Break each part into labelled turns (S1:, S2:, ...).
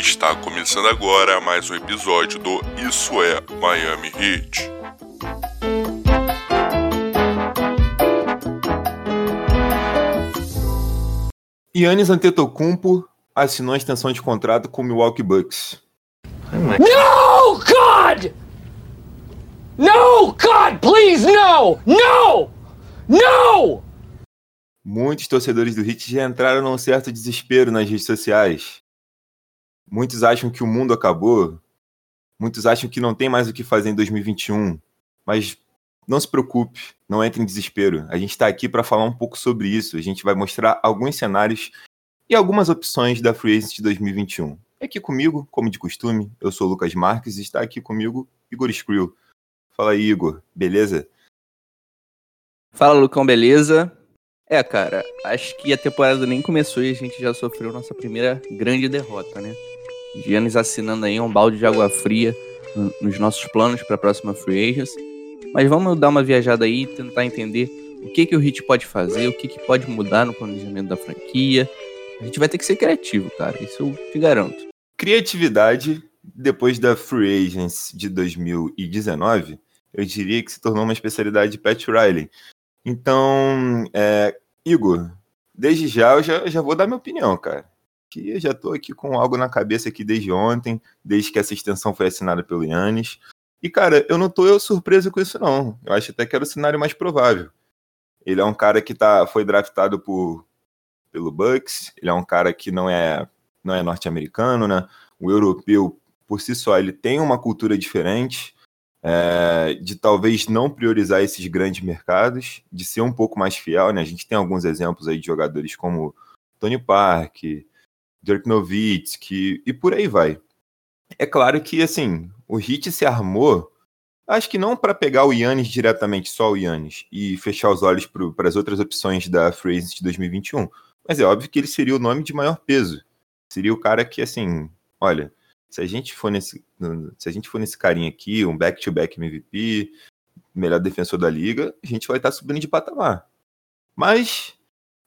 S1: Está começando agora mais um episódio do Isso é Miami Heat.
S2: Yannis Antetokounmpo assinou a extensão de contrato com o Milwaukee Bucks.
S3: No, God! No, God, please, no! No! No!
S2: Muitos torcedores do Heat já entraram num certo desespero nas redes sociais. Muitos acham que o mundo acabou. Muitos acham que não tem mais o que fazer em 2021. Mas não se preocupe, não entre em desespero. A gente está aqui para falar um pouco sobre isso. A gente vai mostrar alguns cenários e algumas opções da Free Agent de 2021. Aqui comigo, como de costume, eu sou o Lucas Marques e está aqui comigo Igor Skrill. Fala aí, Igor, beleza?
S4: Fala, Lucão, beleza? É, cara, acho que a temporada nem começou e a gente já sofreu nossa primeira grande derrota, né? Giannis assinando aí um balde de água fria nos nossos planos para a próxima Free Agents. Mas vamos dar uma viajada aí e tentar entender o que, que o Hit pode fazer, o que, que pode mudar no planejamento da franquia. A gente vai ter que ser criativo, cara, isso eu te garanto.
S2: Criatividade, depois da Free Agents de 2019, eu diria que se tornou uma especialidade de Pat Riley. Então, é, Igor, desde já eu já, já vou dar minha opinião, cara. Que eu já tô aqui com algo na cabeça aqui desde ontem, desde que essa extensão foi assinada pelo Yannis. E, cara, eu não eu surpreso com isso, não. Eu acho até que era o cenário mais provável. Ele é um cara que tá, foi draftado por, pelo Bucks, ele é um cara que não é, não é norte-americano, né? O europeu, por si só, ele tem uma cultura diferente, é, de talvez não priorizar esses grandes mercados, de ser um pouco mais fiel, né? A gente tem alguns exemplos aí de jogadores como Tony Park, Dirk Nowitzki e por aí vai. É claro que, assim, o Hit se armou, acho que não para pegar o Yannis diretamente, só o Yannis, e fechar os olhos para as outras opções da Free de 2021, mas é óbvio que ele seria o nome de maior peso. Seria o cara que, assim, olha, se a gente for nesse, se a gente for nesse carinha aqui, um back-to-back -back MVP, melhor defensor da liga, a gente vai estar tá subindo de patamar. Mas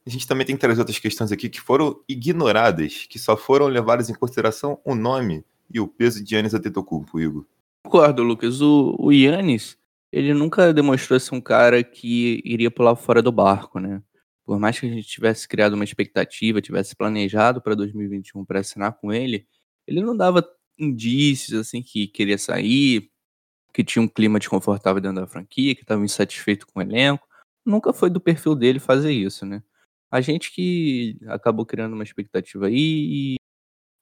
S2: a gente também tem que trazer outras questões aqui que foram ignoradas, que só foram levadas em consideração o nome e o peso de Yannis Antetokounmpo, Igor.
S4: Concordo, Lucas. O, o Yannis, ele nunca demonstrou ser um cara que iria pular fora do barco, né? Por mais que a gente tivesse criado uma expectativa, tivesse planejado para 2021 para assinar com ele, ele não dava indícios assim que queria sair, que tinha um clima desconfortável dentro da franquia, que estava insatisfeito com o elenco. Nunca foi do perfil dele fazer isso, né? A gente que acabou criando uma expectativa aí e,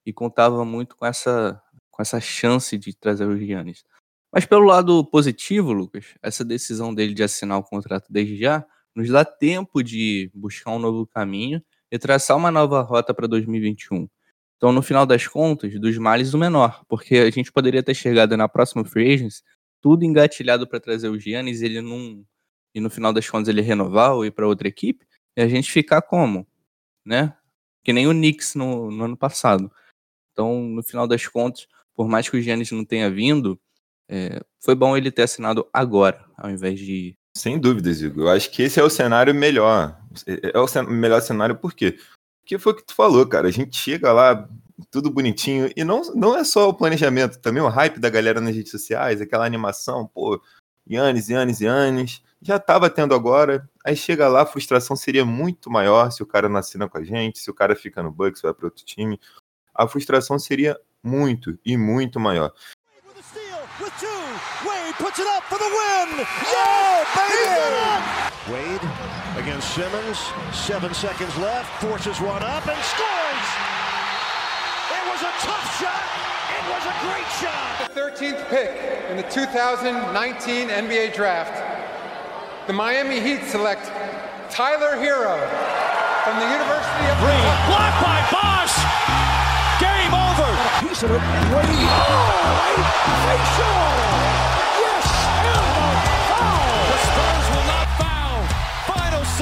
S4: e contava muito com essa, com essa chance de trazer o Giannis. Mas pelo lado positivo, Lucas, essa decisão dele de assinar o contrato desde já nos dá tempo de buscar um novo caminho e traçar uma nova rota para 2021. Então, no final das contas, dos males o menor, porque a gente poderia ter chegado na próxima Free Agents, tudo engatilhado para trazer o Giannis, ele não e no final das contas ele renovar ou ir para outra equipe, e a gente ficar como, né? Que nem o Knicks no, no, ano passado. Então, no final das contas, por mais que o Giannis não tenha vindo, é, foi bom ele ter assinado agora, ao invés de.
S2: Sem dúvidas, Igor. Eu acho que esse é o cenário melhor. É, é o melhor cenário por quê? que foi o que tu falou, cara. A gente chega lá, tudo bonitinho, e não, não é só o planejamento, também o hype da galera nas redes sociais, aquela animação, pô, Yannis, Yannis, Yannis. Já tava tendo agora, aí chega lá, a frustração seria muito maior se o cara não assina com a gente, se o cara fica no Bucks, vai para outro time. A frustração seria muito e muito maior. Wade against Simmons. Seven seconds left. Forces one up and scores. It was a tough shot. It was a great shot.
S5: The 13th pick in the 2019 NBA Draft. The Miami Heat select Tyler Hero from the University of
S3: Green. Blocked by Bosch. Game over. Piece of it. Wade. Oh, facial.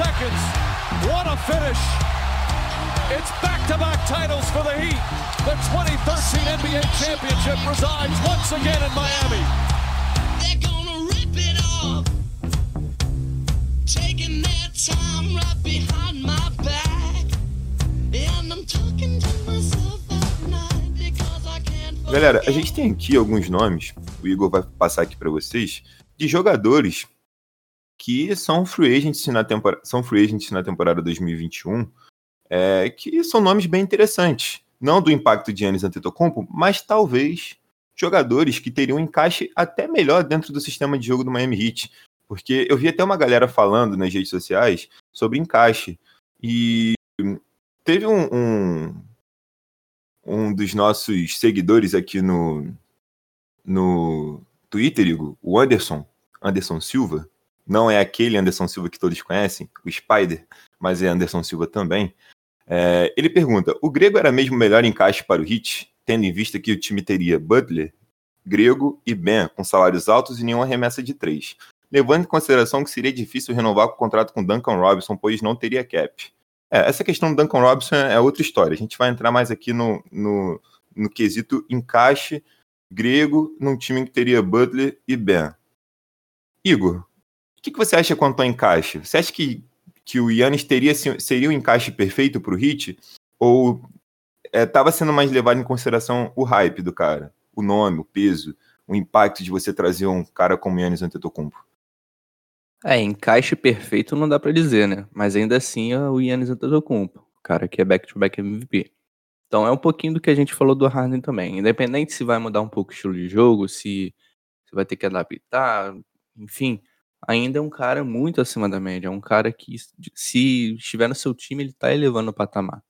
S3: seconds. What a finish. It's back-to-back titles for the Heat. The 2013 NBA championship resides once again in Miami.
S2: Galera, a gente tem aqui alguns nomes, o Igor vai passar aqui para vocês, de jogadores que são free agents na temporada, são free agents na temporada 2021, é, que são nomes bem interessantes. Não do impacto de Giannis Antetokounmpo, mas talvez jogadores que teriam um encaixe até melhor dentro do sistema de jogo do Miami Heat. Porque eu vi até uma galera falando nas redes sociais sobre encaixe. E teve um, um, um dos nossos seguidores aqui no, no Twitter, Igor, o Anderson, Anderson Silva, não é aquele Anderson Silva que todos conhecem, o Spider, mas é Anderson Silva também. É, ele pergunta: o grego era mesmo o melhor encaixe para o Hit, tendo em vista que o time teria Butler, Grego e Ben com salários altos e nenhuma remessa de três, levando em consideração que seria difícil renovar o contrato com Duncan Robinson, pois não teria cap. É, essa questão do Duncan Robinson é outra história. A gente vai entrar mais aqui no, no, no quesito encaixe grego num time que teria Butler e Ben. Igor, o que, que você acha quanto ao encaixe? Você acha que, que o Yannis teria, seria o encaixe perfeito para o Hit? Ou estava é, sendo mais levado em consideração o hype do cara? O nome, o peso, o impacto de você trazer um cara como Yannis Antetokounmpo?
S4: É, encaixe perfeito não dá para dizer, né? Mas ainda assim o Yannis Antetokounmpo, o cara que é back-to-back MVP. Então é um pouquinho do que a gente falou do Harden também. Independente se vai mudar um pouco o estilo de jogo, se, se vai ter que adaptar, enfim, ainda é um cara muito acima da média. É um cara que, se estiver no seu time, ele tá elevando o patamar.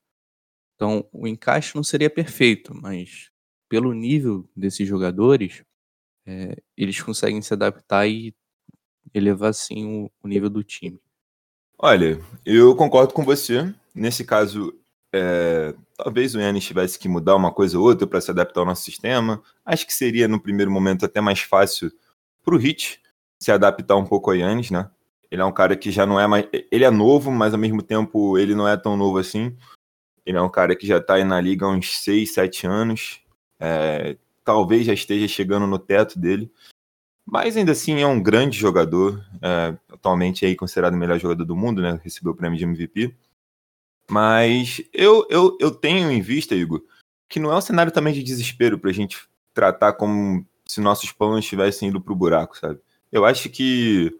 S4: Então, o encaixe não seria perfeito, mas pelo nível desses jogadores, é, eles conseguem se adaptar e elevar sim o, o nível do time.
S2: Olha, eu concordo com você. Nesse caso, é, talvez o Yannis tivesse que mudar uma coisa ou outra para se adaptar ao nosso sistema. Acho que seria, no primeiro momento, até mais fácil para o Hit se adaptar um pouco ao Yannis, né? Ele é um cara que já não é mais. Ele é novo, mas ao mesmo tempo ele não é tão novo assim. Ele é um cara que já está aí na liga há uns 6, 7 anos. É, talvez já esteja chegando no teto dele. Mas ainda assim é um grande jogador, é, atualmente aí considerado o melhor jogador do mundo, né? Recebeu o prêmio de MVP. Mas eu, eu, eu tenho em vista, Igor, que não é um cenário também de desespero para a gente tratar como se nossos planos estivessem indo para o buraco, sabe? Eu acho que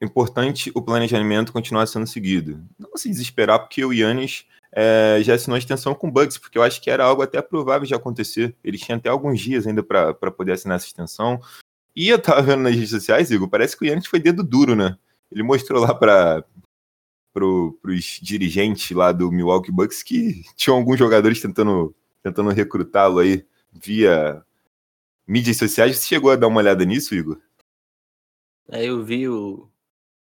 S2: é importante o planejamento continuar sendo seguido. Não se desesperar porque o Yannis é, já assinou a extensão com Bugs, porque eu acho que era algo até provável de acontecer. Ele tinha até alguns dias ainda para poder assinar essa extensão. E eu tava vendo nas redes sociais, Igor, parece que o Yannis foi dedo duro, né? Ele mostrou lá para pro, pros dirigentes lá do Milwaukee Bucks que tinham alguns jogadores tentando, tentando recrutá-lo aí via mídias sociais. Você chegou a dar uma olhada nisso, Igor?
S4: É, eu vi o,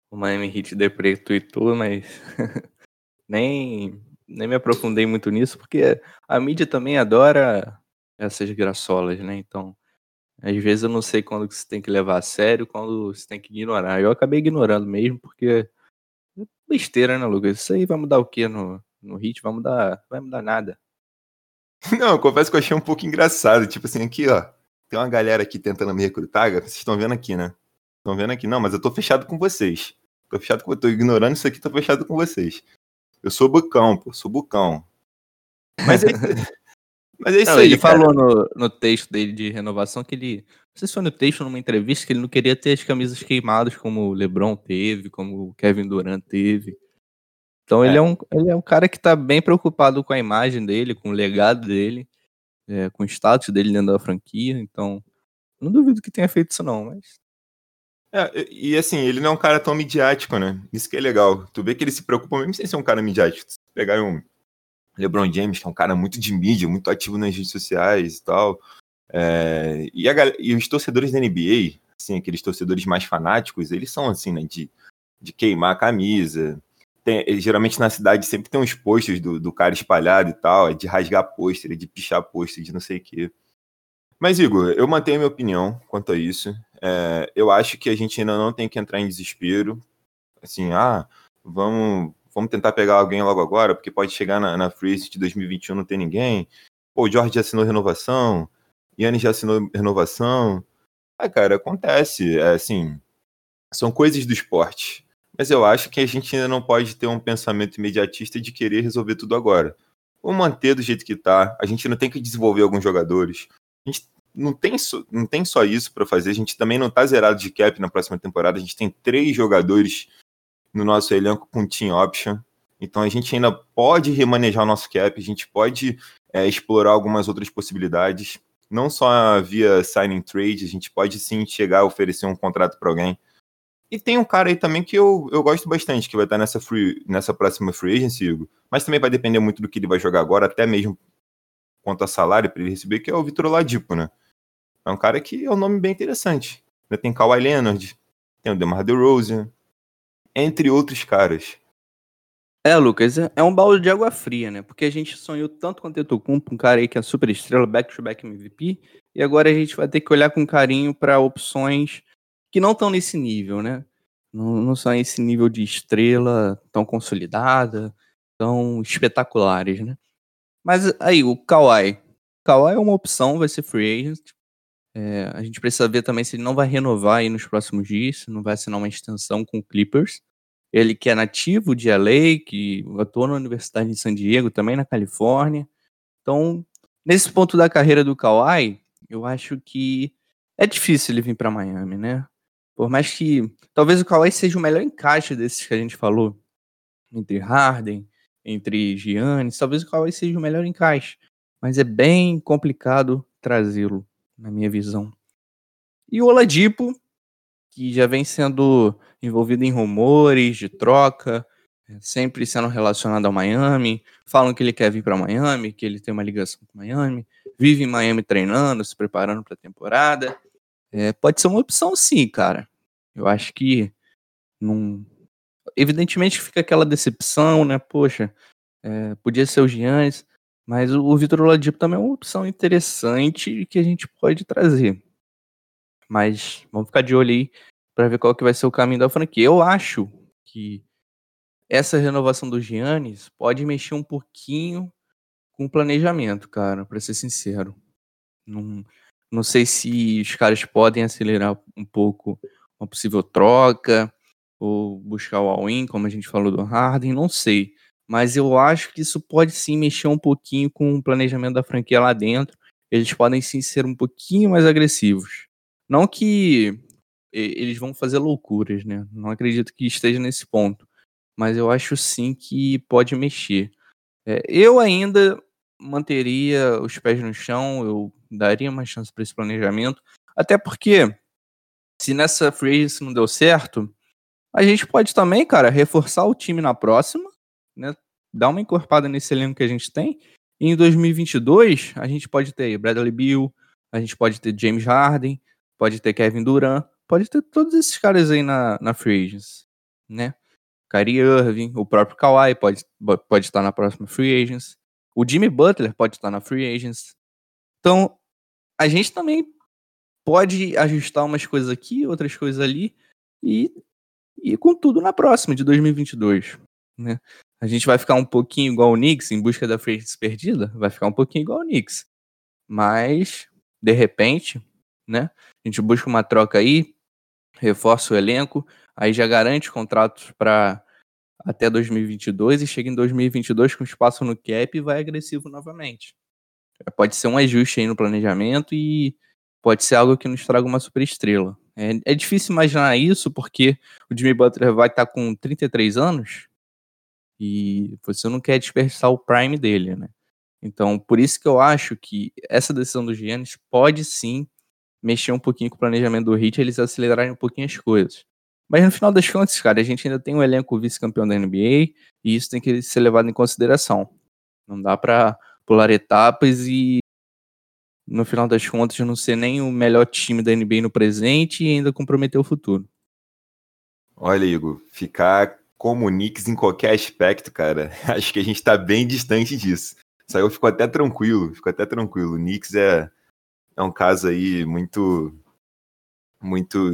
S4: o Miami Heat Depre tweetou, mas nem, nem me aprofundei muito nisso, porque a mídia também adora essas graçolas, né? Então, às vezes eu não sei quando que você tem que levar a sério, quando você tem que ignorar. Eu acabei ignorando mesmo, porque é besteira, né, Lucas? Isso aí vai mudar o que no, no hit? Vai mudar, vai mudar nada.
S2: Não, eu confesso que eu achei um pouco engraçado. Tipo assim, aqui, ó. Tem uma galera aqui tentando me recrutar. Vocês estão vendo aqui, né? Estão vendo aqui? Não, mas eu tô fechado com vocês. Tô fechado com. Tô ignorando isso aqui, tô fechado com vocês. Eu sou bucão, pô, sou bucão. Mas é,
S4: mas é isso não, aí. Ele cara. falou no, no texto dele de renovação que ele. Não sei se foi no texto numa entrevista que ele não queria ter as camisas queimadas como o LeBron teve, como o Kevin Durant teve. Então é. ele, é um, ele é um cara que tá bem preocupado com a imagem dele, com o legado dele, é, com o status dele dentro da franquia. Então, não duvido que tenha feito isso, não, mas
S2: é, e assim, ele não é um cara tão midiático, né? Isso que é legal. Tu vê que ele se preocupa mesmo sem ser um cara midiático. Se pegar um LeBron James, que é um cara muito de mídia, muito ativo nas redes sociais e tal. É, e, a, e, os torcedores da NBA, assim, aqueles torcedores mais fanáticos, eles são assim, né? De, de queimar a camisa. Tem, geralmente na cidade sempre tem uns posters do, do cara espalhado e tal, é de rasgar pôster, é de pichar pôster, de não sei o quê. Mas, Igor, eu mantenho a minha opinião quanto a isso. É, eu acho que a gente ainda não tem que entrar em desespero. Assim, ah, vamos, vamos tentar pegar alguém logo agora, porque pode chegar na, na Free de 2021 não ter ninguém. Pô, o Jorge já assinou renovação, Yannis já assinou renovação. Ah, cara, acontece. É, assim, são coisas do esporte. Mas eu acho que a gente ainda não pode ter um pensamento imediatista de querer resolver tudo agora. Vamos manter do jeito que tá. A gente não tem que desenvolver alguns jogadores. A gente não tem, não tem só isso para fazer, a gente também não tá zerado de cap na próxima temporada. A gente tem três jogadores no nosso elenco com team option. Então a gente ainda pode remanejar o nosso cap, a gente pode é, explorar algumas outras possibilidades. Não só via signing trade, a gente pode sim chegar a oferecer um contrato para alguém. E tem um cara aí também que eu, eu gosto bastante, que vai estar nessa, free, nessa próxima free agency, Hugo. Mas também vai depender muito do que ele vai jogar agora, até mesmo quanto a salário para ele receber, que é o Vitor Oladipo, né? É um cara que é um nome bem interessante. Ainda tem Kawhi Leonard, tem o DeMar DeRozan, entre outros caras.
S4: É, Lucas, é, é um balde de água fria, né? Porque a gente sonhou tanto com o Tetocumpo, um cara aí que é super estrela, back-to-back MVP, e agora a gente vai ter que olhar com carinho para opções que não estão nesse nível, né? Não, não são esse nível de estrela tão consolidada, tão espetaculares, né? Mas aí, o Kawhi. Kawhi é uma opção, vai ser free agent. É, a gente precisa ver também se ele não vai renovar aí nos próximos dias, se não vai assinar uma extensão com o Clippers. Ele que é nativo de LA, que atuou na Universidade de San Diego, também na Califórnia. Então, nesse ponto da carreira do Kawhi, eu acho que é difícil ele vir para Miami, né? Por mais que talvez o Kawhi seja o melhor encaixe desses que a gente falou, entre Harden, entre Giannis, talvez o Kawhi seja o melhor encaixe, mas é bem complicado trazê-lo, na minha visão. E o Oladipo, que já vem sendo envolvido em rumores de troca, é, sempre sendo relacionado ao Miami, falam que ele quer vir para Miami, que ele tem uma ligação com Miami, vive em Miami treinando, se preparando para a temporada. É, pode ser uma opção sim, cara. Eu acho que não. Evidentemente fica aquela decepção, né? Poxa, é, podia ser o Giannis, mas o, Vitor Oladipo também é uma opção interessante que a gente pode trazer. Mas vamos ficar de olho aí para ver qual que vai ser o caminho da franquia. Eu acho que essa renovação do Giannis pode mexer um pouquinho com o planejamento, cara, para ser sincero. Não, não sei se os caras podem acelerar um pouco uma possível troca, ou buscar o all-in, como a gente falou do Harden, não sei. Mas eu acho que isso pode sim mexer um pouquinho com o planejamento da franquia lá dentro. Eles podem sim ser um pouquinho mais agressivos. Não que eles vão fazer loucuras, né? Não acredito que esteja nesse ponto. Mas eu acho sim que pode mexer. É, eu ainda manteria os pés no chão, eu daria uma chance para esse planejamento. Até porque se nessa free não deu certo, a gente pode também, cara, reforçar o time na próxima, né? Dar uma encorpada nesse elenco que a gente tem. E em 2022, a gente pode ter Bradley Beal, a gente pode ter James Harden, pode ter Kevin Durant, pode ter todos esses caras aí na, na free agents, né? Kyrie Irving, o próprio Kawhi pode, pode estar na próxima free agents. O Jimmy Butler pode estar na free agents. Então, a gente também pode ajustar umas coisas aqui, outras coisas ali, e, e com tudo na próxima, de 2022. Né? A gente vai ficar um pouquinho igual o Knicks, em busca da frente perdida, vai ficar um pouquinho igual o Knicks. Mas, de repente, né, a gente busca uma troca aí, reforça o elenco, aí já garante contratos para até 2022 e chega em 2022 com espaço no cap e vai agressivo novamente. Pode ser um ajuste aí no planejamento e pode ser algo que nos traga uma super estrela. É, é difícil imaginar isso porque o Jimmy Butler vai estar com 33 anos e você não quer desperdiçar o prime dele, né? Então, por isso que eu acho que essa decisão do Giannis pode sim mexer um pouquinho com o planejamento do Heat, eles acelerarem um pouquinho as coisas. Mas no final das contas, cara, a gente ainda tem um elenco vice-campeão da NBA e isso tem que ser levado em consideração. Não dá para pular etapas e no final das contas, não ser nem o melhor time da NBA no presente e ainda comprometer o futuro.
S2: Olha, Igor, ficar como o Knicks em qualquer aspecto, cara, acho que a gente está bem distante disso. Isso aí eu fico até tranquilo, fico até tranquilo. O Knicks é, é um caso aí muito, muito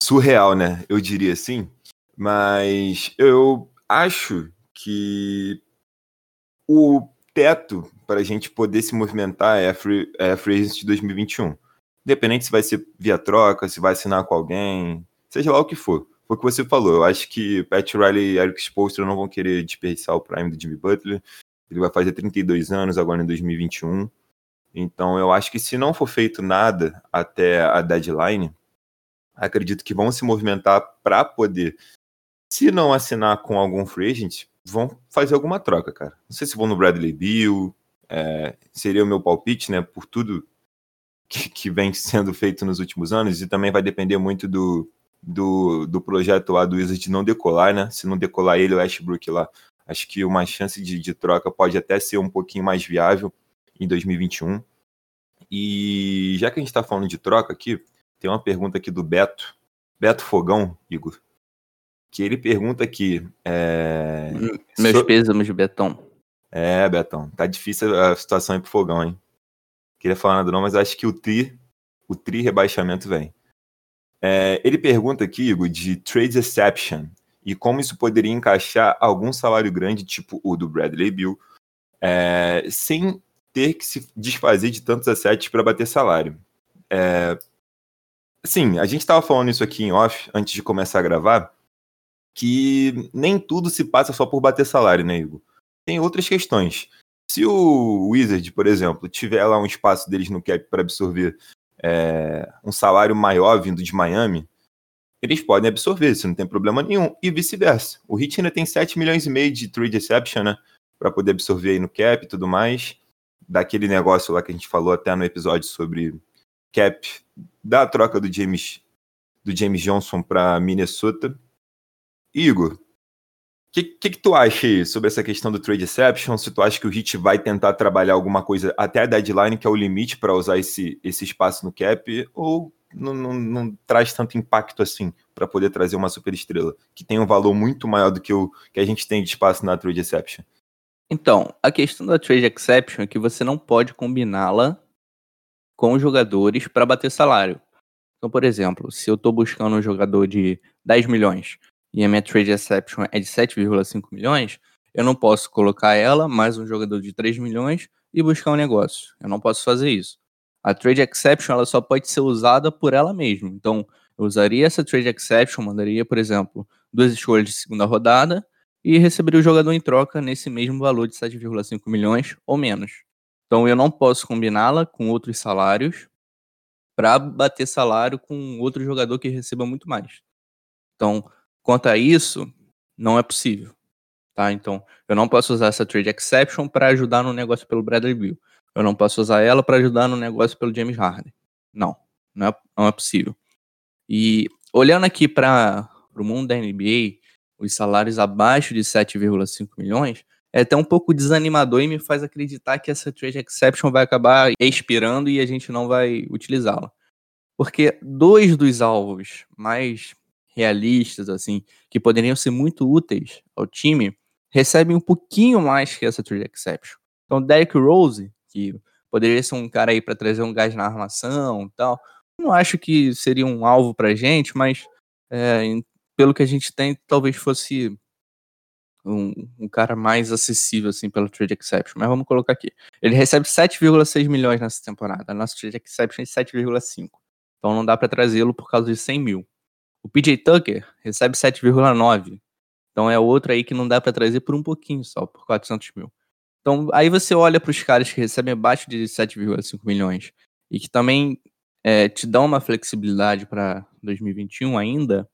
S2: surreal, né? Eu diria assim. Mas eu acho que o teto para a gente poder se movimentar é a Free, é a free de 2021. Independente se vai ser via troca, se vai assinar com alguém, seja lá o que for. Foi o que você falou. Eu acho que Pat Riley e Eric Spoelstra não vão querer desperdiçar o prime do Jimmy Butler. Ele vai fazer 32 anos agora em 2021. Então eu acho que se não for feito nada até a deadline, acredito que vão se movimentar para poder, se não assinar com algum free agent, vão fazer alguma troca, cara. Não sei se vão no Bradley Bill, é, seria o meu palpite, né? Por tudo que, que, vem sendo feito nos últimos anos, e também vai depender muito do, do, do projeto lá do Wizard não decolar, né? Se não decolar ele, o Ashbrook lá, acho que uma chance de, de troca pode até ser um pouquinho mais viável em 2021. E já que a gente está falando de troca aqui, tem uma pergunta aqui do Beto, Beto Fogão, Igor, que ele pergunta aqui. É...
S4: Meus so... pêsames de Betão.
S2: É, Betão, tá difícil a situação aí pro Fogão, hein? Queria falar nada não, mas acho que o tri, o tri rebaixamento vem. É, ele pergunta aqui, Igor, de trade exception e como isso poderia encaixar algum salário grande, tipo o do Bradley Bill, é, sem ter que se desfazer de tantos assets para bater salário. É, sim, a gente estava falando isso aqui em off antes de começar a gravar, que nem tudo se passa só por bater salário, né, Igor? Tem outras questões. Se o Wizard, por exemplo, tiver lá um espaço deles no cap para absorver é, um salário maior vindo de Miami, eles podem absorver, isso não tem problema nenhum. E vice-versa. O Heat ainda tem 7 milhões e meio de trade exception, né? Para poder absorver aí no cap e tudo mais. Daquele negócio lá que a gente falou até no episódio sobre cap da troca do James, do James Johnson para Minnesota. Igor, o que, que, que, tu acha sobre essa questão do trade exception? Se tu acha que o Heat vai tentar trabalhar alguma coisa até a deadline, que é o limite para usar esse, esse espaço no cap, ou não, não, não traz tanto impacto assim para poder trazer uma super estrela, que tem um valor muito maior do que o que a gente tem de espaço na trade exception?
S4: Então, a questão da trade exception é que você não pode combiná-la com os jogadores para bater salário. Então, por exemplo, se eu estou buscando um jogador de 10 milhões e a minha trade exception é de 7,5 milhões, eu não posso colocar ela mais um jogador de 3 milhões e buscar um negócio. Eu não posso fazer isso. A trade exception ela só pode ser usada por ela mesma. Então, eu usaria essa trade exception, mandaria, por exemplo, duas escolhas de segunda rodada e receberia o jogador em troca nesse mesmo valor de 7,5 milhões ou menos. Então, eu não posso combiná-la com outros salários para bater salário com outro jogador que receba muito mais. Então, Quanto a isso, não é possível. Tá? Então, eu não posso usar essa trade exception para ajudar no negócio pelo Bradley Bill. Eu não posso usar ela para ajudar no negócio pelo James Harden. Não, não é, não é possível. E olhando aqui para o mundo da NBA, os salários abaixo de 7,5 milhões, é até um pouco desanimador e me faz acreditar que essa trade exception vai acabar expirando e a gente não vai utilizá-la. Porque dois dos alvos mais realistas, assim, que poderiam ser muito úteis ao time, recebem um pouquinho mais que essa trade exception. Então, Derrick Rose, que poderia ser um cara aí para trazer um gás na armação e tal, não acho que seria um alvo pra gente, mas é, pelo que a gente tem, talvez fosse um, um, cara mais acessível, assim, pela trade exception. Mas vamos colocar aqui. Ele recebe 7,6 milhões nessa temporada. A nossa trade exception é 7,5. Então não dá para trazê-lo por causa de 100 mil. O PJ Tucker recebe 7,9. Então é outro aí que não dá para trazer por um pouquinho só, por 400 mil. Então aí você olha para os caras que recebem abaixo de 7,5 milhões e que também é, te dão uma flexibilidade para 2021 ainda,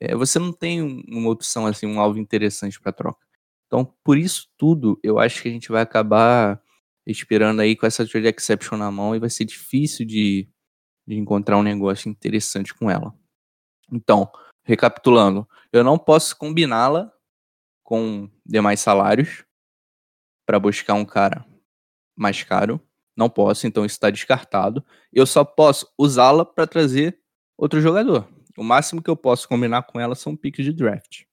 S4: é, você não tem uma opção assim, um alvo interessante para troca. Então por isso tudo, eu acho que a gente vai acabar esperando aí com essa trade exception na mão e vai ser difícil de, de encontrar um negócio interessante com ela. Então, recapitulando, eu não posso combiná-la com demais salários para buscar um cara mais caro. Não posso, então isso está descartado. Eu só posso usá-la para trazer outro jogador. O máximo que eu posso combinar com ela são piques de draft.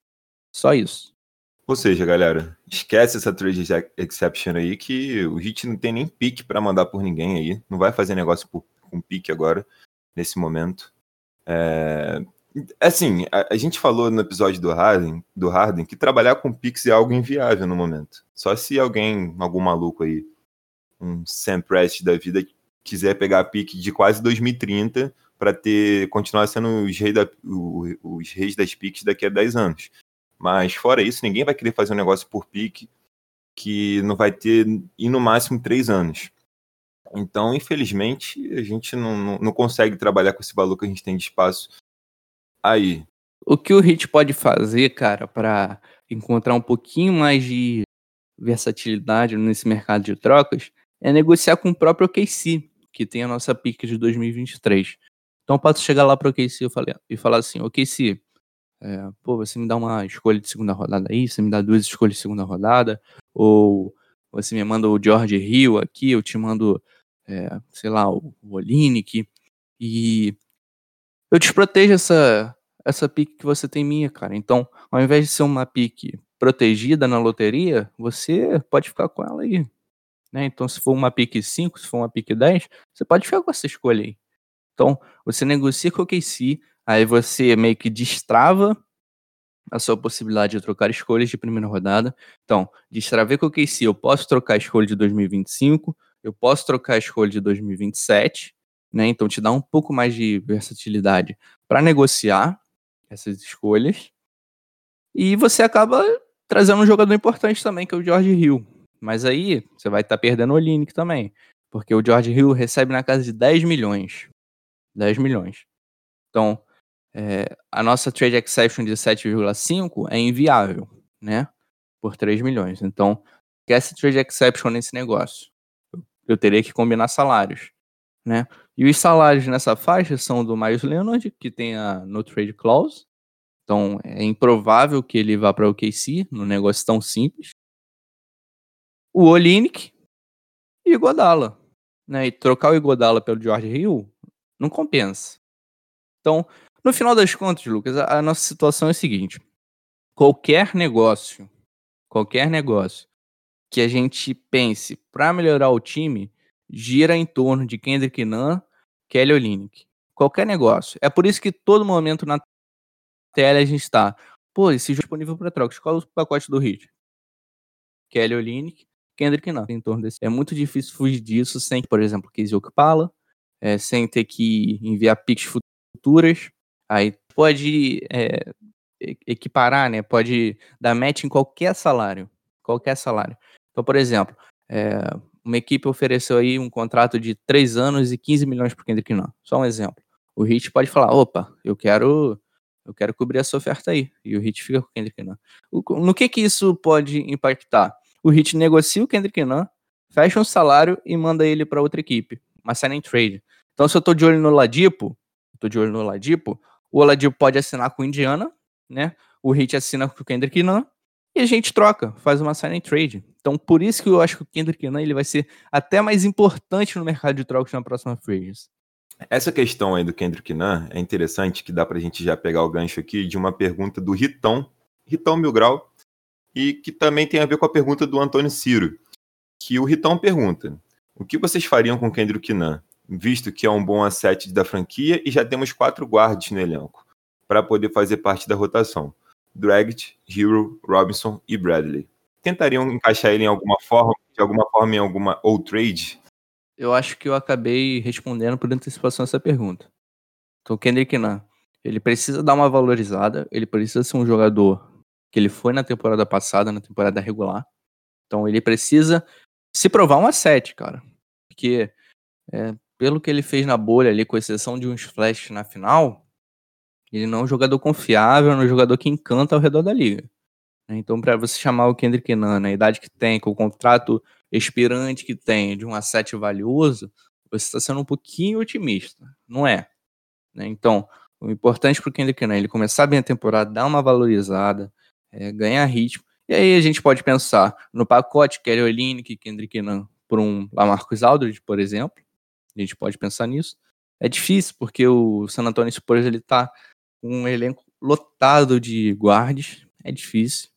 S4: Só isso.
S2: Ou seja, galera, esquece essa trade exception aí que o Hit não tem nem pique para mandar por ninguém aí. Não vai fazer negócio por, com pique agora, nesse momento. É, Assim, a, a, gente falou no episódio do Harden, do Harden que trabalhar com Pix é algo inviável no momento. Só se alguém, algum maluco aí, um Sam Prest da vida, quiser pegar a pique de quase 2030 para ter continuar sendo os reis, da, os, os reis das piques daqui a 10 anos. Mas fora isso, ninguém vai querer fazer um negócio por pique que não vai ter, e no máximo, 3 anos. Então, infelizmente, a gente não, não, não consegue trabalhar com esse valor que a gente tem de espaço aí.
S4: O que o Hit pode fazer, cara, para encontrar um pouquinho mais de versatilidade nesse mercado de trocas é negociar com o próprio OKC, que tem a nossa pick de 2023. Então eu posso chegar lá para o OKC e falar assim, OKC, é, pô, você me dá uma escolha de segunda rodada aí, você me dá duas escolhas de segunda rodada, ou você me manda o George Hill aqui, eu te mando, é, sei lá, o Olinick, e eu te protejo essa, essa pique que você tem minha, cara. Então, ao invés de ser uma pique protegida na loteria, você pode ficar com ela aí. Né? Então, se for uma pique 5, se for uma pique 10, você pode ficar com essa escolha aí. Então, você negocia com o KC, aí você meio que destrava a sua possibilidade de trocar escolhas de primeira rodada. Então, destravei com o KC, eu posso trocar a escolha de 2025, eu posso trocar a escolha de 2027, né? Então, te dá um pouco mais de versatilidade para negociar essas escolhas. E você acaba trazendo um jogador importante também, que é o George Hill. Mas aí você vai estar tá perdendo o Olinick também. Porque o George Hill recebe na casa de 10 milhões. 10 milhões. Então, é, a nossa trade exception de 7,5 é inviável, né? Por 3 milhões. Então, que essa trade exception nesse negócio? Eu teria que combinar salários, né? E os salários nessa faixa são do Miles Leonard, que tem a no trade clause. Então, é improvável que ele vá para o KC, num negócio tão simples o Olinick e Godala. Né? E trocar o Igodala pelo George Hill não compensa. Então, no final das contas, Lucas, a, a nossa situação é a seguinte: qualquer negócio, qualquer negócio que a gente pense para melhorar o time gira em torno de Kendrick Nunn, Kelly Olinick. Qualquer negócio. É por isso que todo momento na tela a gente está. Pô, esse jogo é disponível para trocas. Qual é o pacote do Hit? Kelly Olinick, Kendrick não, em torno desse. É muito difícil fugir disso sem, por exemplo, Casey Okpala, é, sem ter que enviar picks futuras. Aí pode é, equiparar, né? Pode dar match em qualquer salário. Qualquer salário. Então, por exemplo, é, uma equipe ofereceu aí um contrato de 3 anos e 15 milhões para Kendrick Nunn. Só um exemplo. O Hit pode falar, opa, eu quero eu quero cobrir essa oferta aí. E o Hit fica com o Kendrick Nunn. No que que isso pode impactar? o Heat negocia o Kendrick Nunn, fecha um salário e manda ele para outra equipe, uma signing trade. Então, se eu tô de olho no Ladipo, tô de olho no Ladipo, o Oladipo pode assinar com o Indiana, né? O Heat assina com o Kendrick Nunn e a gente troca, faz uma signing trade. Então, por isso que eu acho que o Kendrick Nunn ele vai ser até mais importante no mercado de trocas na próxima free
S2: Essa questão aí do Kendrick Nunn é interessante, que dá pra gente já pegar o gancho aqui de uma pergunta do Ritão, Ritão Milgrau, e que também tem a ver com a pergunta do Antônio Ciro, que o Ritão pergunta: o que vocês fariam com Kendrick Nunn, visto que é um bom asset da franquia e já temos quatro guardas no elenco, para poder fazer parte da rotação? Dragic, Hero, Robinson e Bradley. Tentariam encaixar ele em alguma forma, de alguma forma em alguma ou trade?
S4: Eu acho que eu acabei respondendo por antecipação essa pergunta. Então, Kendrick Nunn, ele precisa dar uma valorizada, ele precisa ser um jogador que ele foi na temporada passada, na temporada regular. Então ele precisa se provar um asset, cara. Porque é, pelo que ele fez na bolha ali, com exceção de uns flashes na final, ele não é um jogador confiável, não é um jogador que encanta ao redor da liga. Então, para você chamar o Kendrick Nunn na idade que tem, com o contrato expirante que tem, de um asset valioso, você está sendo um pouquinho otimista. Não é. Né? Então, o importante para o Kendrick Nunn é ele começar bem a temporada, dar uma valorizada, é, ganhar ritmo. E aí a gente pode pensar no pacote Kelly Olynyk, Kendrick Nunn por um Lamarcus Aldridge, por exemplo. A gente pode pensar nisso. É difícil porque o San Antonio Spurs ele tá com um elenco lotado de guardes. É difícil.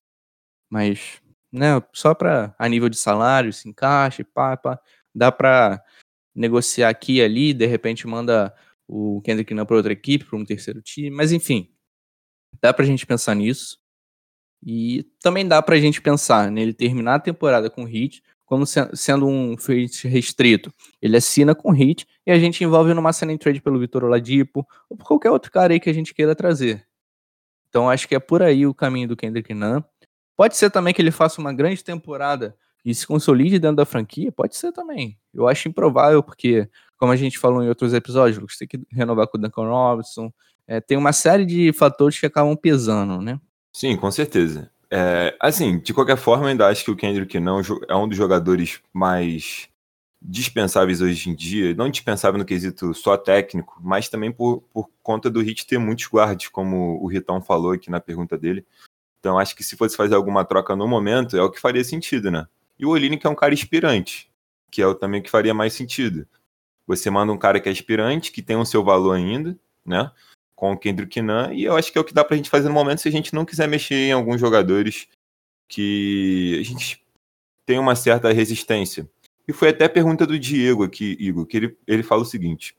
S4: Mas, né, só para a nível de salário, se encaixa, pá, pá, dá para negociar aqui e ali, de repente manda o Kendrick Nunn para outra equipe, para um terceiro time, mas enfim, dá para a gente pensar nisso. E também dá pra gente pensar nele terminar a temporada com hit, como sendo um free restrito. Ele assina com hit e a gente envolve numa cena em trade pelo Vitor Oladipo ou por qualquer outro cara aí que a gente queira trazer. Então acho que é por aí o caminho do Kendrick Nunn. Pode ser também que ele faça uma grande temporada e se consolide dentro da franquia, pode ser também. Eu acho improvável, porque, como a gente falou em outros episódios, Lucas, tem que renovar com o Duncan Robinson. É, tem uma série de fatores que acabam pesando, né?
S2: Sim, com certeza. É, assim, de qualquer forma, eu ainda acho que o Kendrick não é um dos jogadores mais dispensáveis hoje em dia, não dispensável no quesito só técnico, mas também por, por conta do Hit ter muitos guards, como o Ritão falou aqui na pergunta dele. Então acho que se fosse fazer alguma troca no momento, é o que faria sentido, né? E o Olinick é um cara inspirante, que é o também que faria mais sentido. Você manda um cara que é inspirante, que tem o seu valor ainda, né? Com o Kendrick Nunn, e eu acho que é o que dá pra gente fazer no momento se a gente não quiser mexer em alguns jogadores que a gente tem uma certa resistência. E foi até a pergunta do Diego aqui, Igor, que ele, ele fala o seguinte: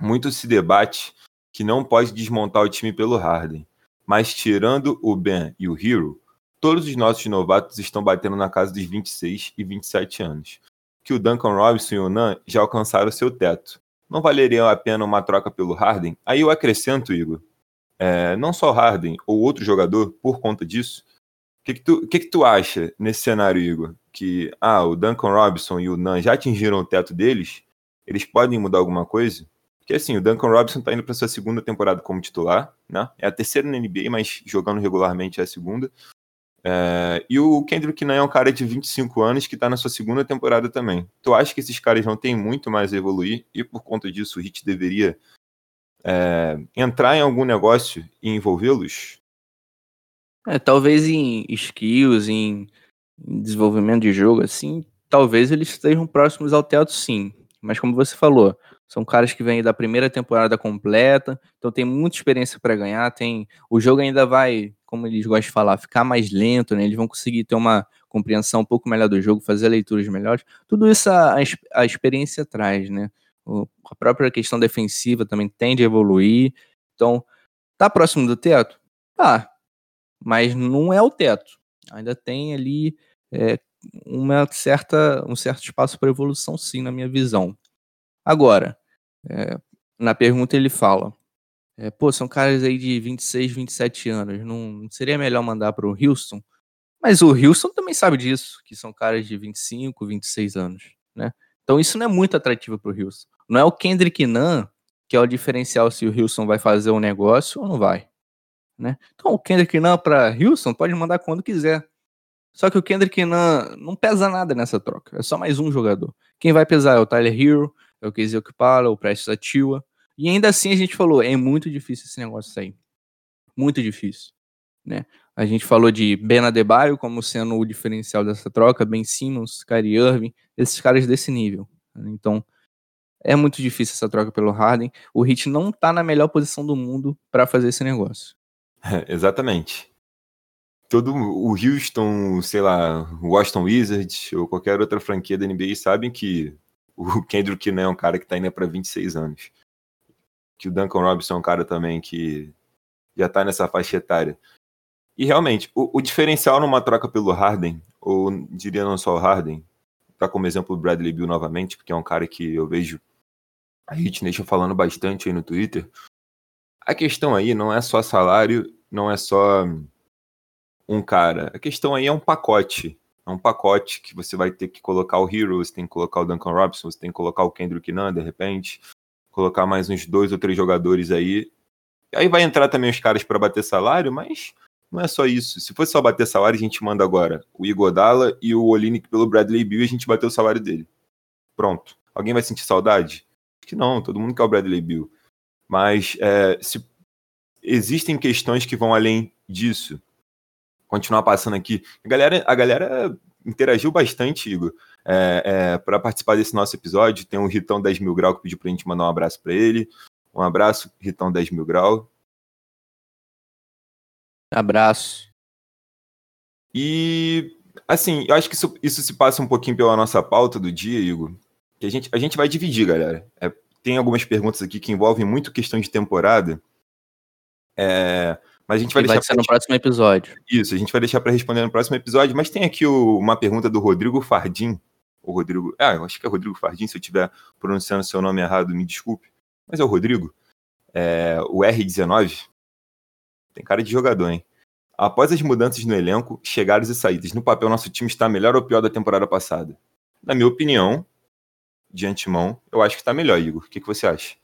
S2: muito se debate que não pode desmontar o time pelo Harden, mas tirando o Ben e o Hero, todos os nossos novatos estão batendo na casa dos 26 e 27 anos. Que o Duncan Robinson e o Nan já alcançaram seu teto. Não valeria a pena uma troca pelo Harden? Aí eu acrescento, Igor, é, não só Harden ou outro jogador, por conta disso. O que, que, tu, que, que tu acha nesse cenário, Igor? Que ah, o Duncan Robinson e o Nan já atingiram o teto deles, eles podem mudar alguma coisa? Porque assim, o Duncan Robinson está indo para sua segunda temporada como titular, né? É a terceira na NBA, mas jogando regularmente é a segunda. É, e o Kendrick Nunn é um cara de 25 anos que está na sua segunda temporada também. Tu acha que esses caras não têm muito mais a evoluir e por conta disso o Hit deveria é, entrar em algum negócio e envolvê-los?
S4: É, talvez em skills, em em desenvolvimento de jogo, assim, talvez eles estejam próximos ao teto, sim. Mas como você falou, são caras que vêm da primeira temporada completa, então tem muita experiência para ganhar, tem o jogo ainda vai, como eles gostam de falar, ficar mais lento, né? Eles vão conseguir ter uma compreensão um pouco melhor do jogo, fazer leituras melhores. Tudo isso a, a experiência traz, né? O, a própria questão defensiva também tende a evoluir. Então, tá próximo do teto? Tá. Mas não é o teto ainda tem ali é, uma certa, um certo espaço para evolução, sim, na minha visão. Agora, é, na pergunta ele fala: é, pô, são caras aí de 26, 27 anos, não seria melhor mandar para o Houston? Mas o Houston também sabe disso, que são caras de 25, 26 anos, né? Então isso não é muito atrativo para o Houston. Não é o Kendrick Nunn que é o diferencial se o Houston vai fazer um negócio ou não vai. Né? Então o Kendrick Nunn para Houston pode mandar quando quiser. Só que o Kendrick Nunn não pesa nada nessa troca. É só mais um jogador. Quem vai pesar é o Tyler Hero, é o Casey Okpala, o Prestes Atua. E ainda assim a gente falou, é muito difícil esse negócio sair. Muito difícil. Né? A gente falou de Ben Adebayo como sendo o diferencial dessa troca, Ben Simmons, Kyrie Irving, esses caras desse nível. Então, é muito difícil essa troca pelo Harden. O Heat não tá na melhor posição do mundo para fazer esse negócio.
S2: exatamente. Todo o Houston, sei lá, o Washington Wizards ou qualquer outra franquia da NBA sabem que o Kendrick não é um cara que tá indo para 26 anos. Que o Duncan Robinson é um cara também que já tá nessa faixa etária. E realmente, o, o diferencial numa troca pelo Harden, ou diria não só o Harden, tá como exemplo o Bradley Bill novamente, porque é um cara que eu vejo a Hit Nation falando bastante aí no Twitter, a questão aí não é só salário, não é só um cara. A questão aí é um pacote. É um pacote que você vai ter que colocar o Hero, você tem que colocar o Duncan Robinson, você tem que colocar o Kendrick Nunn, de repente. Colocar mais uns dois ou três jogadores aí. E aí vai entrar também os caras para bater salário, mas não é só isso. Se fosse só bater salário, a gente manda agora o Igodala e o Olinick pelo Bradley Bill e a gente bateu o salário dele. Pronto. Alguém vai sentir saudade? Acho que não, todo mundo quer o Bradley Bill. Mas é, se existem questões que vão além disso. Continuar passando aqui. A galera, a galera interagiu bastante, Igor, é, é, para participar desse nosso episódio. Tem o Ritão 10 mil grau que pediu para a gente mandar um abraço para ele. Um abraço, Ritão 10 mil grau.
S4: Abraço.
S2: E, assim, eu acho que isso, isso se passa um pouquinho pela nossa pauta do dia, Igor. Que a gente, a gente vai dividir, galera. É, tem algumas perguntas aqui que envolvem muito questão de temporada. É, mas a gente vai
S4: e
S2: deixar.
S4: Vai ser no próximo episódio.
S2: Isso, a gente vai deixar para responder no próximo episódio. Mas tem aqui o, uma pergunta do Rodrigo Fardim. O Rodrigo. Ah, eu acho que é Rodrigo Fardim. Se eu estiver pronunciando seu nome errado, me desculpe. Mas é o Rodrigo. É, o R19. Tem cara de jogador, hein? Após as mudanças no elenco, chegadas e saídas, no papel nosso time está melhor ou pior da temporada passada? Na minha opinião, de antemão, eu acho que está melhor, Igor. O que, que você acha?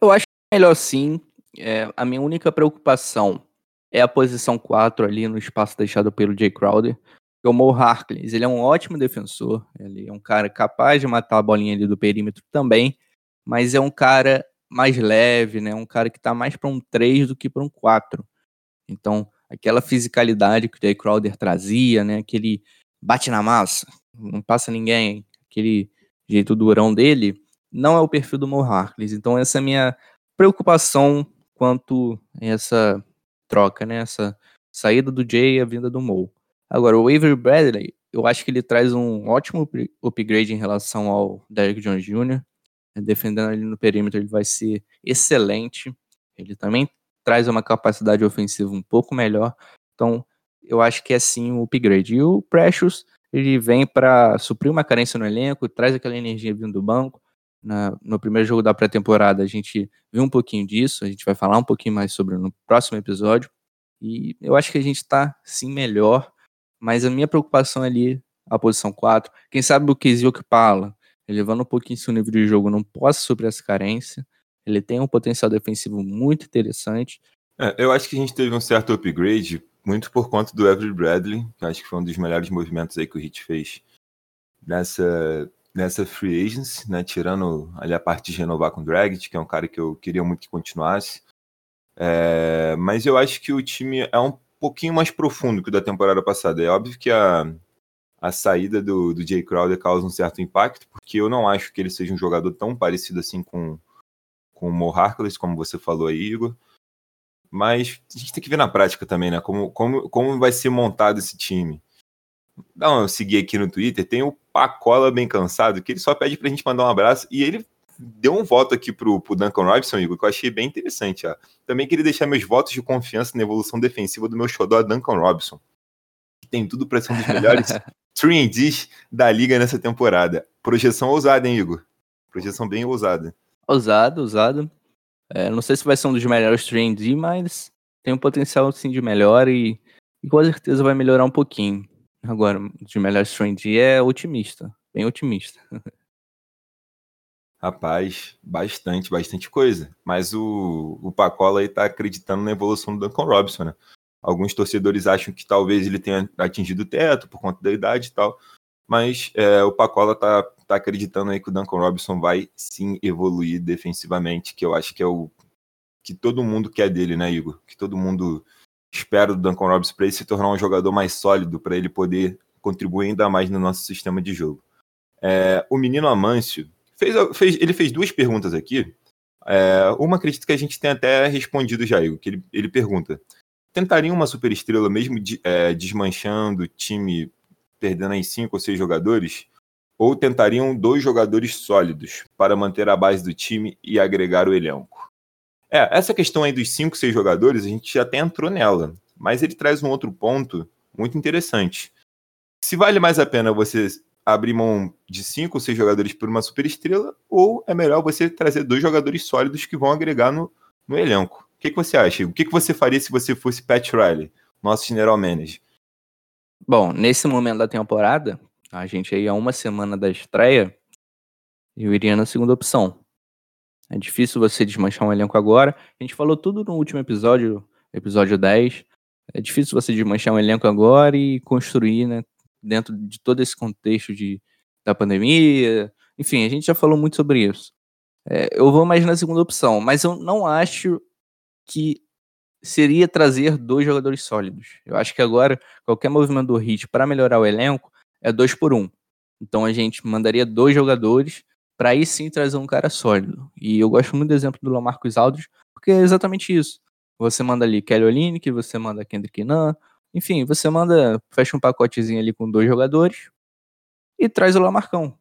S4: Eu acho melhor sim. É, a minha única preocupação é a posição 4 ali no espaço deixado pelo Jay Crowder. O Mo Harkless, ele é um ótimo defensor, ele é um cara capaz de matar a bolinha ali do perímetro também, mas é um cara mais leve, né? Um cara que tá mais para um 3 do que para um 4. Então, aquela fisicalidade que o Jay Crowder trazia, né? Aquele bate na massa, não passa ninguém, aquele jeito durão dele, não é o perfil do Mo Harkless. Então, essa é a minha preocupação quanto a essa troca, né? Essa saída do Jay e a vinda do Mo. Agora, o Avery Bradley, eu acho que ele traz um ótimo upgrade em relação ao Derrick Jones Jr. Defendendo ali no perímetro, ele vai ser excelente. Ele também traz uma capacidade ofensiva um pouco melhor. Então, eu acho que é sim um upgrade. E o Precious, ele vem para suprir uma carência no elenco, traz aquela energia vindo do banco. Na, no primeiro jogo da pré-temporada, a gente viu um pouquinho disso, a gente vai falar um pouquinho mais sobre no próximo episódio. E eu acho que a gente está sim melhor, mas a minha preocupação ali, a posição 4. Quem sabe o Kizio que fala, elevando um pouquinho seu nível de jogo, não possa suprir essa carência. Ele tem um potencial defensivo muito interessante.
S2: É, eu acho que a gente teve um certo upgrade, muito por conta do Everett Bradley, que acho que foi um dos melhores movimentos aí que o Heat fez nessa, nessa free agency, né? Tirando ali a parte de renovar com o Dragic, que é um cara que eu queria muito que continuasse. É, mas eu acho que o time é um pouquinho mais profundo que o da temporada passada. É óbvio que a, a saída do, do Jay Crowder causa um certo impacto, porque eu não acho que ele seja um jogador tão parecido assim com, com o Mo Harkless, como você falou aí, Igor. Mas a gente tem que ver na prática também, né? Como, como, como vai ser montado esse time. Dá uma seguir aqui no Twitter, tem o Pacola bem cansado, que ele só pede pra gente mandar um abraço e ele deu um voto aqui pro, pro Duncan Robinson, Igor, que eu achei bem interessante. Ó. Também queria deixar meus votos de confiança na evolução defensiva do meu xodó Duncan Robinson. Que tem tudo para ser um dos melhores 3 da liga nessa temporada. Projeção ousada, hein, Igor? Projeção bem ousada.
S4: Ousado, ousado. É, não sei se vai ser um dos melhores 3D, mas tem um potencial sim de melhor e, e com certeza vai melhorar um pouquinho. Agora, de melhores 3D é otimista, bem otimista.
S2: Rapaz, bastante, bastante coisa. Mas o, o Pacola aí tá acreditando na evolução do Duncan Robinson, né? Alguns torcedores acham que talvez ele tenha atingido o teto por conta da idade e tal. Mas é, o Pacola tá, tá acreditando aí que o Duncan Robinson vai sim evoluir defensivamente, que eu acho que é o que todo mundo quer dele, né, Igor? Que todo mundo espera do Duncan Robinson para ele se tornar um jogador mais sólido, para ele poder contribuir ainda mais no nosso sistema de jogo. É, o menino Amâncio fez, fez, ele fez duas perguntas aqui. É, uma acredito que a gente tem até respondido já, Igor, que ele, ele pergunta: tentaria uma superestrela mesmo de, é, desmanchando o time perdendo em cinco ou seis jogadores, ou tentariam dois jogadores sólidos para manter a base do time e agregar o elenco? É, essa questão aí dos cinco, seis jogadores, a gente até entrou nela, mas ele traz um outro ponto muito interessante. Se vale mais a pena você abrir mão de cinco ou seis jogadores por uma superestrela, ou é melhor você trazer dois jogadores sólidos que vão agregar no, no elenco? O que, que você acha? O que, que você faria se você fosse Pat Riley, nosso general manager?
S4: Bom, nesse momento da temporada, a gente aí a uma semana da estreia, eu iria na segunda opção. É difícil você desmanchar um elenco agora. A gente falou tudo no último episódio, episódio 10. É difícil você desmanchar um elenco agora e construir, né, dentro de todo esse contexto de, da pandemia. Enfim, a gente já falou muito sobre isso. É, eu vou mais na segunda opção, mas eu não acho que seria trazer dois jogadores sólidos. Eu acho que agora qualquer movimento do Hit para melhorar o elenco é dois por um. Então a gente mandaria dois jogadores para aí sim trazer um cara sólido. E eu gosto muito do exemplo do Lamarcus Aldridge, porque é exatamente isso. Você manda ali Kelly Olynyk, você manda Kendrick Nunn, enfim, você manda, fecha um pacotezinho ali com dois jogadores e traz o Lamarcão.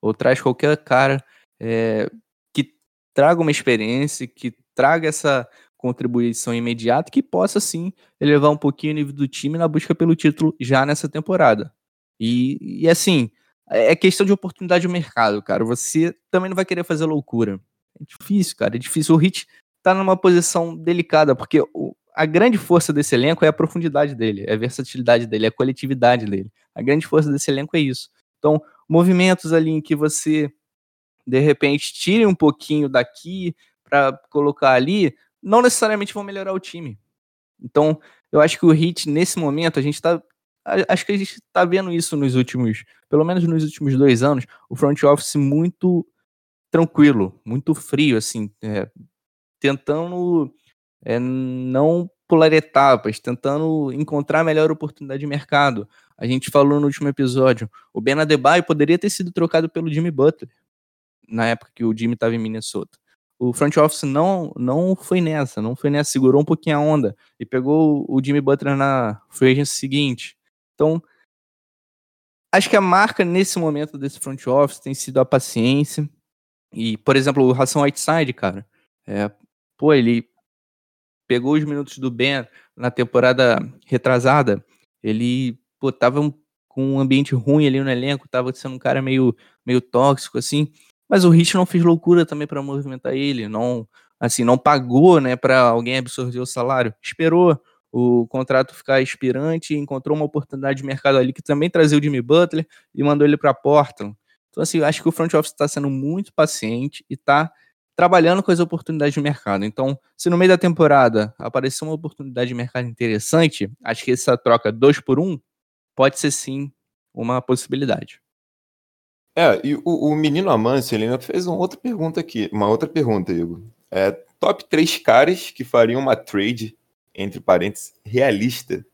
S4: Ou traz qualquer cara é, que traga uma experiência, que traga essa contribuição imediata que possa sim elevar um pouquinho o nível do time na busca pelo título já nessa temporada. E, e assim, é, é questão de oportunidade de mercado, cara. Você também não vai querer fazer loucura. É difícil, cara. É difícil. O Hit tá numa posição delicada, porque o, a grande força desse elenco é a profundidade dele, é a versatilidade dele, é a coletividade dele. A grande força desse elenco é isso. Então, movimentos ali em que você, de repente, tire um pouquinho daqui para colocar ali, não necessariamente vão melhorar o time. Então, eu acho que o Hit, nesse momento, a gente está acho que a gente está vendo isso nos últimos, pelo menos nos últimos dois anos, o front office muito tranquilo, muito frio, assim, é, tentando é, não pular etapas, tentando encontrar a melhor oportunidade de mercado. A gente falou no último episódio, o Ben Adebayo poderia ter sido trocado pelo Jimmy Butler, na época que o Jimmy estava em Minnesota. O front office não, não foi nessa, não foi nessa, segurou um pouquinho a onda e pegou o Jimmy Butler na free seguinte. Então, acho que a marca nesse momento desse front office tem sido a paciência. E, por exemplo, o Ração Whiteside, cara, é, pô, ele pegou os minutos do Ben na temporada retrasada, ele, pô, tava um, com um ambiente ruim ali no elenco, tava sendo um cara meio, meio tóxico, assim, mas o Rich não fez loucura também para movimentar ele, não, assim, não pagou, né, para alguém absorver o salário, esperou o contrato ficar expirante, encontrou uma oportunidade de mercado ali que também trazia o Jimmy Butler e mandou ele para Portland. Então, assim, eu acho que o front office está sendo muito paciente e está trabalhando com as oportunidades de mercado. Então, se no meio da temporada aparecer uma oportunidade de mercado interessante, acho que essa troca dois por um pode ser sim uma possibilidade.
S2: É, e o, o menino Amâncio, ele fez uma outra pergunta aqui, uma outra pergunta, Igor. É, top três caras que fariam uma trade entre parênteses, realista,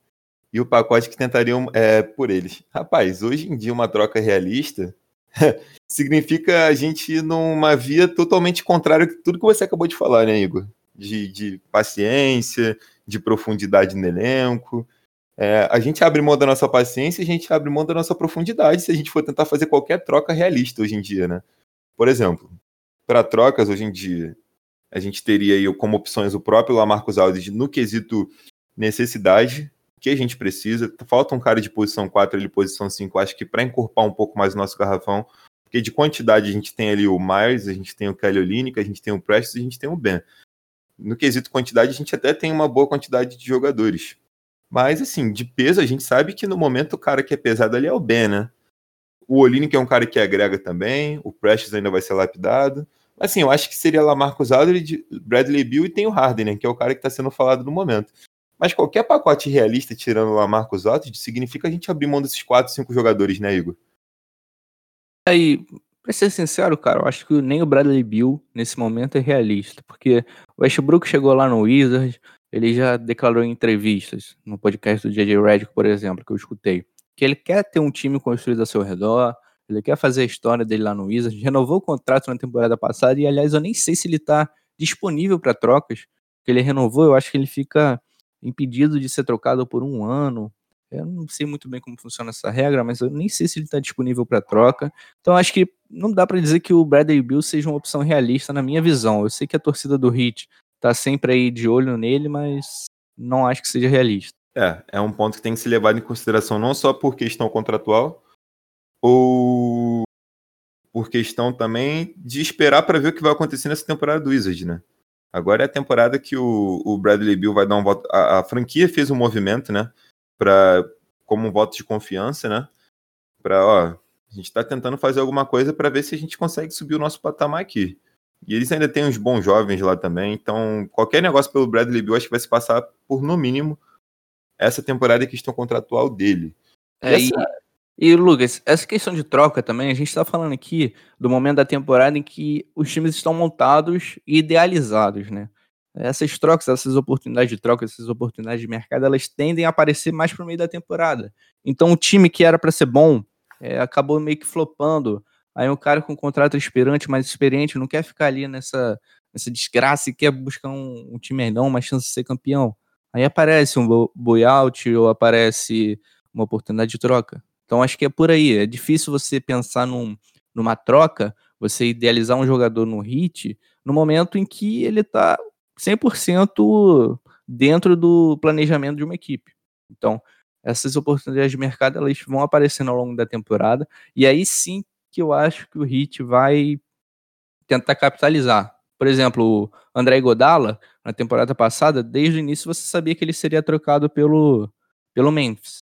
S2: e o pacote que tentariam é, por eles. Rapaz, hoje em dia uma troca realista significa a gente ir numa via totalmente contrária a tudo que você acabou de falar, né, Igor? De, de paciência, de profundidade no elenco. É, a gente abre mão da nossa paciência a gente abre mão da nossa profundidade se a gente for tentar fazer qualquer troca realista hoje em dia, né? Por exemplo, para trocas hoje em dia, a gente teria aí como opções o próprio Lamarcus Aldridge no quesito necessidade, que a gente precisa. Falta um cara de posição 4 ali, posição 5, acho que para encorpar um pouco mais o nosso garrafão, porque de quantidade a gente tem ali o Myers, a gente tem o Kelly Olynyk, a gente tem o Prestes, a gente tem o Ben. No quesito quantidade, a gente até tem uma boa quantidade de jogadores. Mas, assim, de peso, a gente sabe que no momento o cara que é pesado ali é o Ben, né? O Olynyk é um cara que agrega também, o Prestes ainda vai ser lapidado. Assim, eu acho que seria lá Marcos Aldridge, Bradley Bill e tem o Harden, né, que é o cara que está sendo falado no momento. Mas qualquer pacote realista tirando lá Marcos Aldridge significa a gente abrir mão desses 4, 5 jogadores, né, Igor?
S4: Aí, pra ser sincero, cara, eu acho que nem o Bradley Bill nesse momento é realista, porque o Westbrook chegou lá no Wizards, ele já declarou em entrevistas, no podcast do JJ Redick, por exemplo, que eu escutei, que ele quer ter um time construído a seu redor, ele quer fazer a história dele lá no Wizards. Renovou o contrato na temporada passada e, aliás, eu nem sei se ele está disponível para trocas. Porque ele renovou, eu acho que ele fica impedido de ser trocado por um ano. Eu não sei muito bem como funciona essa regra, mas eu nem sei se ele está disponível para troca. Então acho que não dá para dizer que o Bradley Bill seja uma opção realista na minha visão. Eu sei que a torcida do Heat está sempre aí de olho nele, mas não acho que seja realista.
S2: É, é um ponto que tem que ser levado em consideração não só por questão contratual, ou por questão também de esperar para ver o que vai acontecer nessa temporada do Wizard, né? Agora é a temporada que o, o Bradley Bill vai dar um voto. A, a franquia fez um movimento, né? Pra, como um voto de confiança, né? Para, ó, a gente está tentando fazer alguma coisa para ver se a gente consegue subir o nosso patamar aqui. E eles ainda têm uns bons jovens lá também, então qualquer negócio pelo Bradley Bill acho que vai se passar por, no mínimo, essa temporada que estão contratual dele.
S4: É, essa... E, Lucas, essa questão de troca também, a gente está falando aqui do momento da temporada em que os times estão montados e idealizados, né? Essas trocas, essas oportunidades de troca, essas oportunidades de mercado, elas tendem a aparecer mais pro meio da temporada. Então, o time que era para ser bom é, acabou meio que flopando. Aí, um cara com um contrato expirante, mais experiente, não quer ficar ali nessa, nessa desgraça e quer buscar um, um time não, uma chance de ser campeão. Aí aparece um buyout ou aparece uma oportunidade de troca. Então acho que é por aí. É difícil você pensar num, numa troca, você idealizar um jogador no hit, no momento em que ele está 100% dentro do planejamento de uma equipe. Então, essas oportunidades de mercado elas vão aparecendo ao longo da temporada e aí sim que eu acho que o Hit vai tentar capitalizar. Por exemplo, o André Godala, na temporada passada, desde o início você sabia que ele seria trocado pelo, pelo Memphis.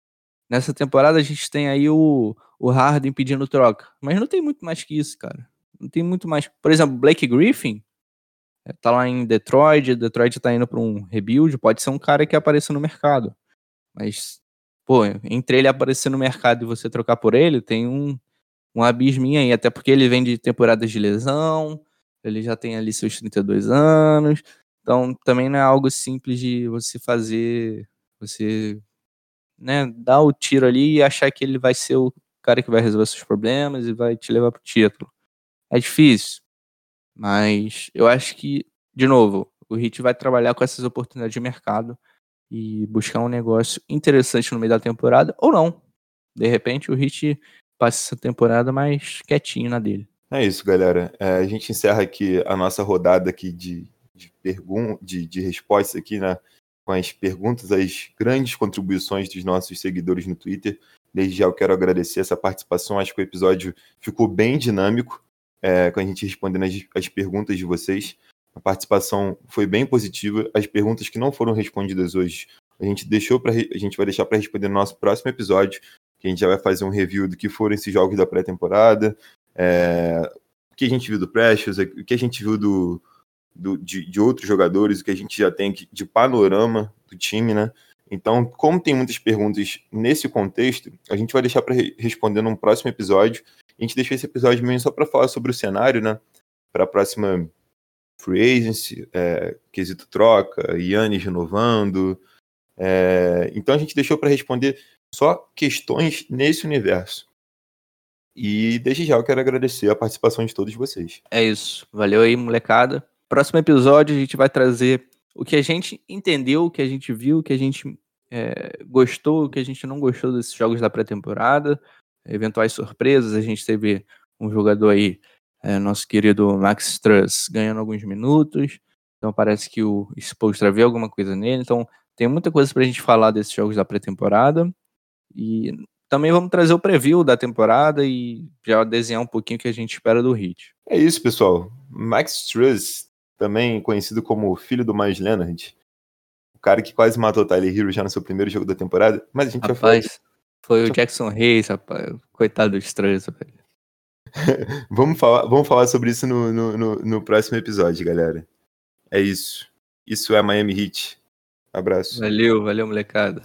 S4: Nessa temporada a gente tem aí o, o Harden pedindo troca. Mas não tem muito mais que isso, cara. Não tem muito mais. Por exemplo, Blake Griffin é, tá lá em Detroit, Detroit tá indo para um rebuild, pode ser um cara que apareça no mercado. Mas, pô, entre ele aparecer no mercado e você trocar por ele, tem um, um abisminho aí, até porque ele vem de temporadas de lesão, ele já tem ali seus 32 anos, então também não é algo simples de você fazer, você né, dar o tiro ali e achar que ele vai ser o cara que vai resolver seus problemas e vai te levar pro título. É difícil, mas eu acho que, de novo, o Hit vai trabalhar com essas oportunidades de mercado e buscar um negócio interessante no meio da temporada, ou não. De repente o Hit passa essa temporada mais quietinho na dele.
S2: É isso, galera. É, a gente encerra aqui a nossa rodada aqui de, de, pergun de, de respostas aqui, né? Com as perguntas, as grandes contribuições dos nossos seguidores no Twitter. Desde já eu quero agradecer essa participação. Acho que o episódio ficou bem dinâmico, é, com a gente respondendo as, as perguntas de vocês. A participação foi bem positiva. As perguntas que não foram respondidas hoje, a gente deixou para a gente vai deixar para responder no nosso próximo episódio, que a gente já vai fazer um review do que foram esses jogos da pré-temporada, é, o que a gente viu do Precious, o que a gente viu do, do de, de, outros jogadores, o que a gente já tem de panorama do time, né? Então, como tem muitas perguntas nesse contexto, a gente vai deixar para responder num próximo episódio. A gente deixou esse episódio mesmo só para falar sobre o cenário, né? Para a próxima free agency, é, quesito troca, Yannis renovando. É, então a gente deixou para responder só questões nesse universo. E desde já eu quero agradecer a participação de todos vocês.
S4: É isso. Valeu aí, molecada. Próximo episódio a gente vai trazer o que a gente entendeu, o que a gente viu, o que a gente é, gostou, o que a gente não gostou desses jogos da pré-temporada, eventuais surpresas. A gente teve um jogador aí, é, nosso querido Max Struss, ganhando alguns minutos. Então parece que o Spolstra viu alguma coisa nele. Então tem muita coisa pra gente falar desses jogos da pré-temporada. E também vamos trazer o preview da temporada e já desenhar um pouquinho o que a gente espera do Hit.
S2: É isso, pessoal. Max Struss, também conhecido como filho do Miles Leonard, o cara que quase matou o Tyler Hero já no seu primeiro jogo da temporada, mas a gente
S4: rapaz, já Foi o Jackson Hayes, rapaz. Coitado do Struss, velho.
S2: vamos, falar, vamos falar sobre isso no, no, no, no próximo episódio, galera. É isso. Isso é Miami Heat. Abraço.
S4: Valeu, valeu, molecada.